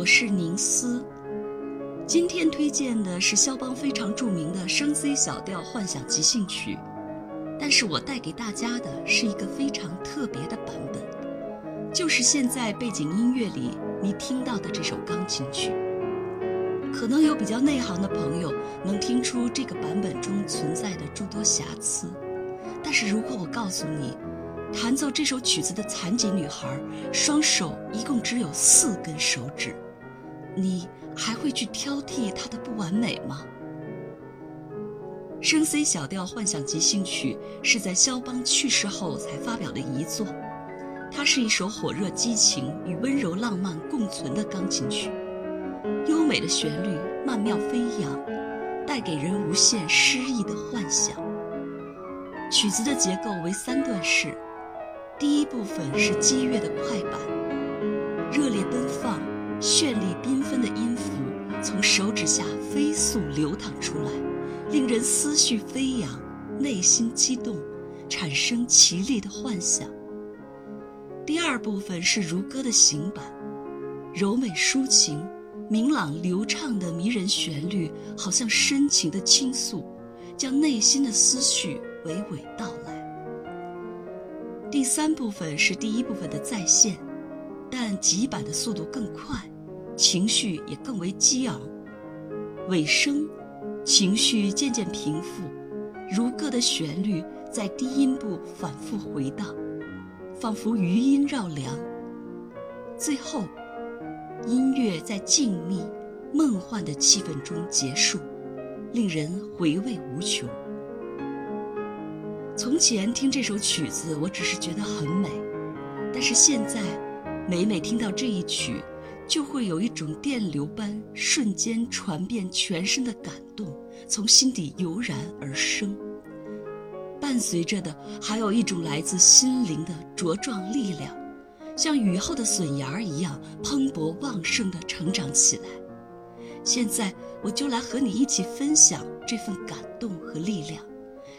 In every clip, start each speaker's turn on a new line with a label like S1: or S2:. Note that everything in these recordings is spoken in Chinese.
S1: 我是宁思。今天推荐的是肖邦非常著名的升 C 小调幻想即兴曲，但是我带给大家的是一个非常特别的版本，就是现在背景音乐里你听到的这首钢琴曲。可能有比较内行的朋友能听出这个版本中存在的诸多瑕疵，但是如果我告诉你，弹奏这首曲子的残疾女孩双手一共只有四根手指，你还会去挑剔她的不完美吗？升 C 小调幻想即兴曲是在肖邦去世后才发表的遗作，它是一首火热激情与温柔浪漫共存的钢琴曲。优美的旋律曼妙飞扬，带给人无限诗意的幻想。曲子的结构为三段式，第一部分是激越的快板，思绪飞扬，内心激动，产生绮丽的幻想。第二部分是如歌的行板，柔美抒情。明朗流畅的迷人旋律，好像深情的倾诉，将内心的思绪娓娓道来。第三部分是第一部分的再现，但急板的速度更快，情绪也更为激昂。尾声，情绪渐渐平复，如歌的旋律在低音部反复回荡，仿佛余音绕梁。最后。音乐在静谧、梦幻的气氛中结束，令人回味无穷。从前听这首曲子，我只是觉得很美，但是现在，每每听到这一曲，就会有一种电流般瞬间传遍全身的感动从心底油然而生。伴随着的，还有一种来自心灵的茁壮力量。像雨后的笋芽一样蓬勃旺盛地成长起来。现在，我就来和你一起分享这份感动和力量，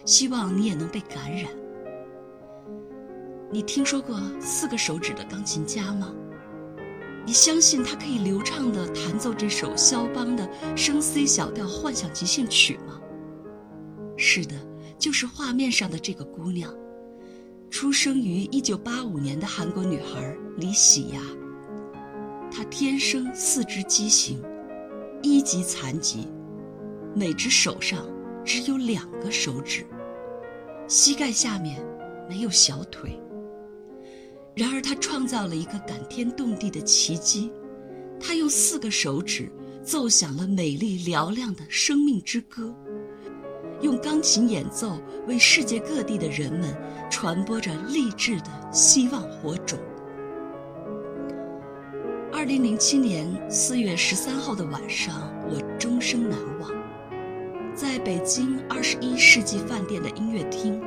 S1: 希望你也能被感染。你听说过四个手指的钢琴家吗？你相信他可以流畅地弹奏这首肖邦的升 C 小调幻想即兴曲吗？是的，就是画面上的这个姑娘。出生于一九八五年的韩国女孩李喜雅，她天生四肢畸形，一级残疾，每只手上只有两个手指，膝盖下面没有小腿。然而，他创造了一个感天动地的奇迹，他用四个手指奏响了美丽嘹亮的生命之歌。用钢琴演奏，为世界各地的人们传播着励志的希望火种。二零零七年四月十三号的晚上，我终生难忘。在北京二十一世纪饭店的音乐厅，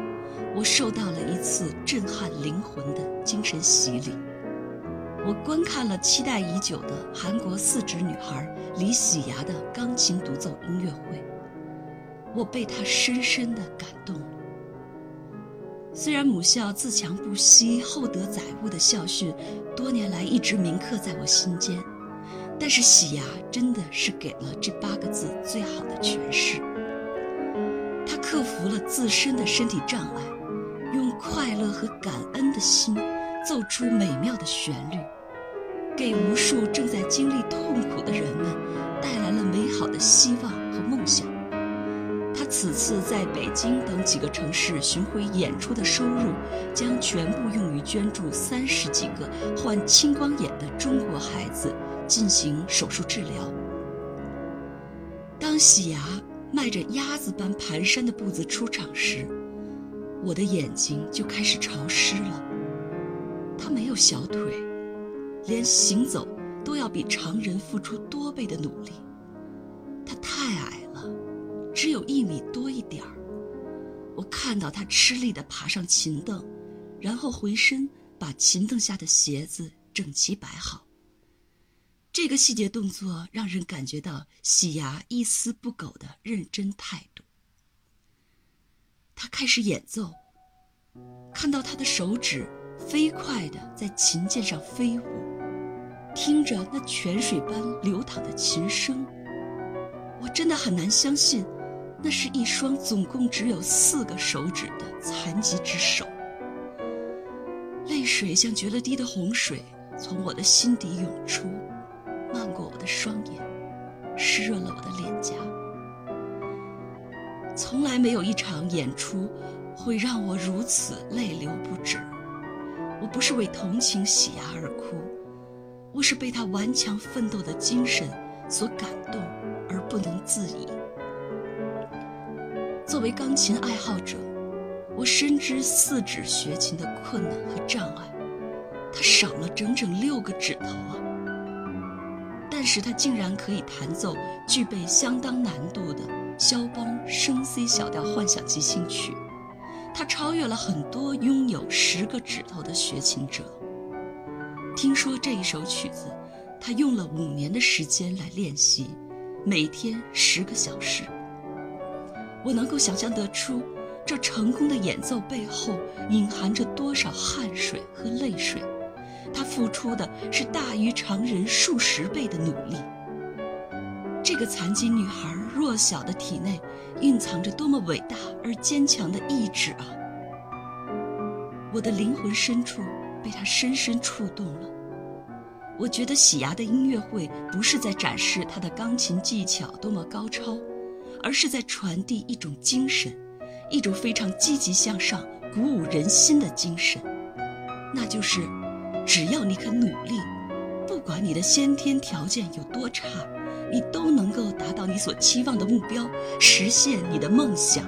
S1: 我受到了一次震撼灵魂的精神洗礼。我观看了期待已久的韩国四指女孩李喜牙的钢琴独奏音乐会。我被她深深的感动。虽然母校自强不息、厚德载物的校训，多年来一直铭刻在我心间，但是喜牙真的是给了这八个字最好的诠释。他克服了自身的身体障碍，和感恩的心，奏出美妙的旋律，给无数正在经历痛苦的人们带来了美好的希望和梦想。他此次在北京等几个城市巡回演出的收入，将全部用于捐助三十几个患青光眼的中国孩子进行手术治疗。当喜牙迈着鸭子般蹒跚的步子出场时，我的眼睛就开始潮湿了。他没有小腿，连行走都要比常人付出多倍的努力。他太矮了。只有一米多一点儿，我看到他吃力地爬上琴凳，然后回身把琴凳下的鞋子整齐摆好。这个细节动作让人感觉到喜牙一丝不苟的认真态度。他开始演奏，看到他的手指飞快地在琴键上飞舞，听着那泉水般流淌的琴声，我真的很难相信，那是一双总共只有四个手指的残疾之手。泪水像决了堤的洪水，从我的心底涌出，漫过我的双眼，湿润了我的脸颊。从来没有一场演出会让我如此泪流不止。我不是为同情喜牙而哭，我是被他顽强奋斗的精神所感动而不能自已。作为钢琴爱好者，我深知四指学琴的困难和障碍，他少了整整六个指头啊！但是他竟然可以弹奏具备相当难度的肖邦升 C 小调幻想即兴曲。他超越了很多拥有十个指头的学琴者。听说这一首曲子，他用了五年的时间来练习，每天十个小时。我能够想象得出，这成功的演奏背后隐含着多少汗水和泪水。他付出的是大于常人数十倍的努力。这个残疾女孩弱小的体内。蕴藏着多么伟大而坚强的意志啊！我的灵魂深处被他深深触动了。我觉得喜牙的音乐会不是在展示他的钢琴技巧多么高超，而是在传递一种精神，一种非常积极向上、鼓舞人心的精神。那就是，只要你肯努力，不管你的先天条件有多差。你都能够达到你所期望的目标，实现你的梦想。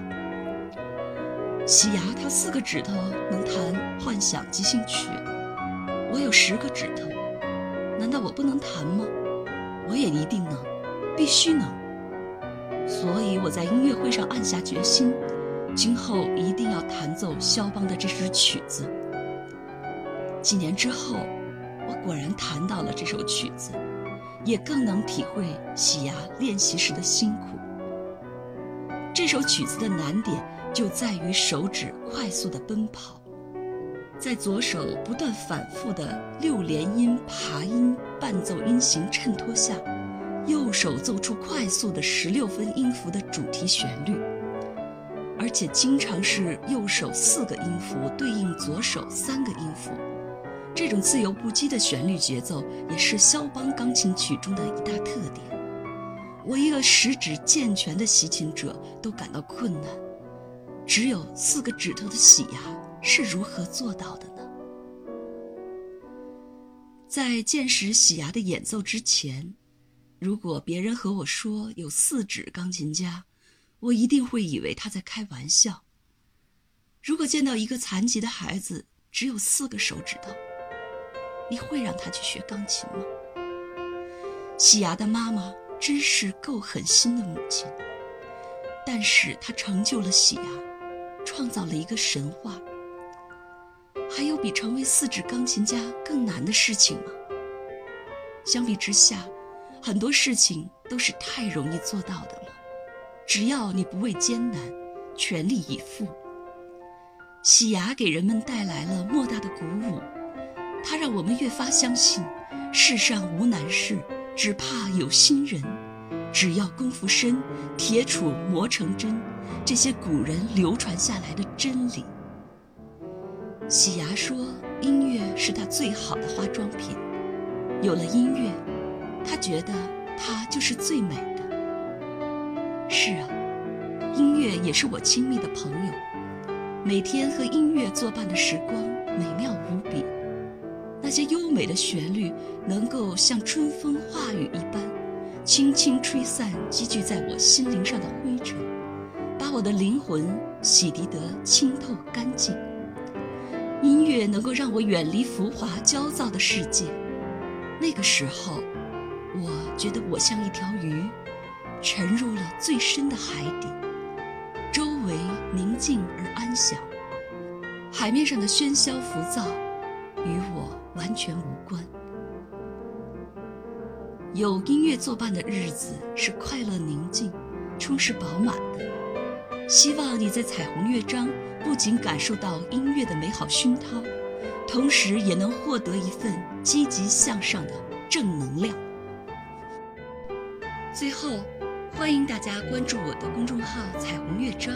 S1: 喜牙他四个指头能弹幻想即兴曲，我有十个指头，难道我不能弹吗？我也一定能，必须能。所以我在音乐会上暗下决心，今后一定要弹奏肖邦的这支曲子。几年之后，我果然弹到了这首曲子。也更能体会喜牙练习时的辛苦。这首曲子的难点就在于手指快速的奔跑，在左手不断反复的六连音爬音伴奏音型衬托下，右手奏出快速的十六分音符的主题旋律，而且经常是右手四个音符对应左手三个音符。这种自由不羁的旋律节奏也是肖邦钢琴曲中的一大特点。我一个十指健全的习琴者都感到困难，只有四个指头的喜牙是如何做到的呢？在见识喜牙的演奏之前，如果别人和我说有四指钢琴家，我一定会以为他在开玩笑。如果见到一个残疾的孩子只有四个手指头，你会让他去学钢琴吗？喜牙的妈妈真是够狠心的母亲，但是她成就了喜牙，创造了一个神话。还有比成为四指钢琴家更难的事情吗？相比之下，很多事情都是太容易做到的了。只要你不畏艰难，全力以赴。喜牙给人们带来了莫大的鼓舞。它让我们越发相信，世上无难事，只怕有心人。只要功夫深，铁杵磨成针。这些古人流传下来的真理。喜牙说：“音乐是他最好的化妆品。有了音乐，他觉得他就是最美的。”是啊，音乐也是我亲密的朋友。每天和音乐作伴的时光，美妙无比。那些优美的旋律，能够像春风化雨一般，轻轻吹散积聚在我心灵上的灰尘，把我的灵魂洗涤得清透干净。音乐能够让我远离浮华焦躁的世界，那个时候，我觉得我像一条鱼，沉入了最深的海底，周围宁静而安详，海面上的喧嚣浮躁，与我。完全无关。有音乐作伴的日子是快乐、宁静、充实、饱满的。希望你在彩虹乐章不仅感受到音乐的美好熏陶，同时也能获得一份积极向上的正能量。最后，欢迎大家关注我的公众号“彩虹乐章”，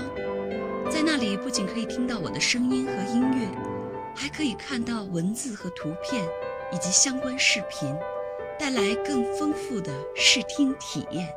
S1: 在那里不仅可以听到我的声音和音乐，还可以看到文字和图片以及相关视频，带来更丰富的视听体验。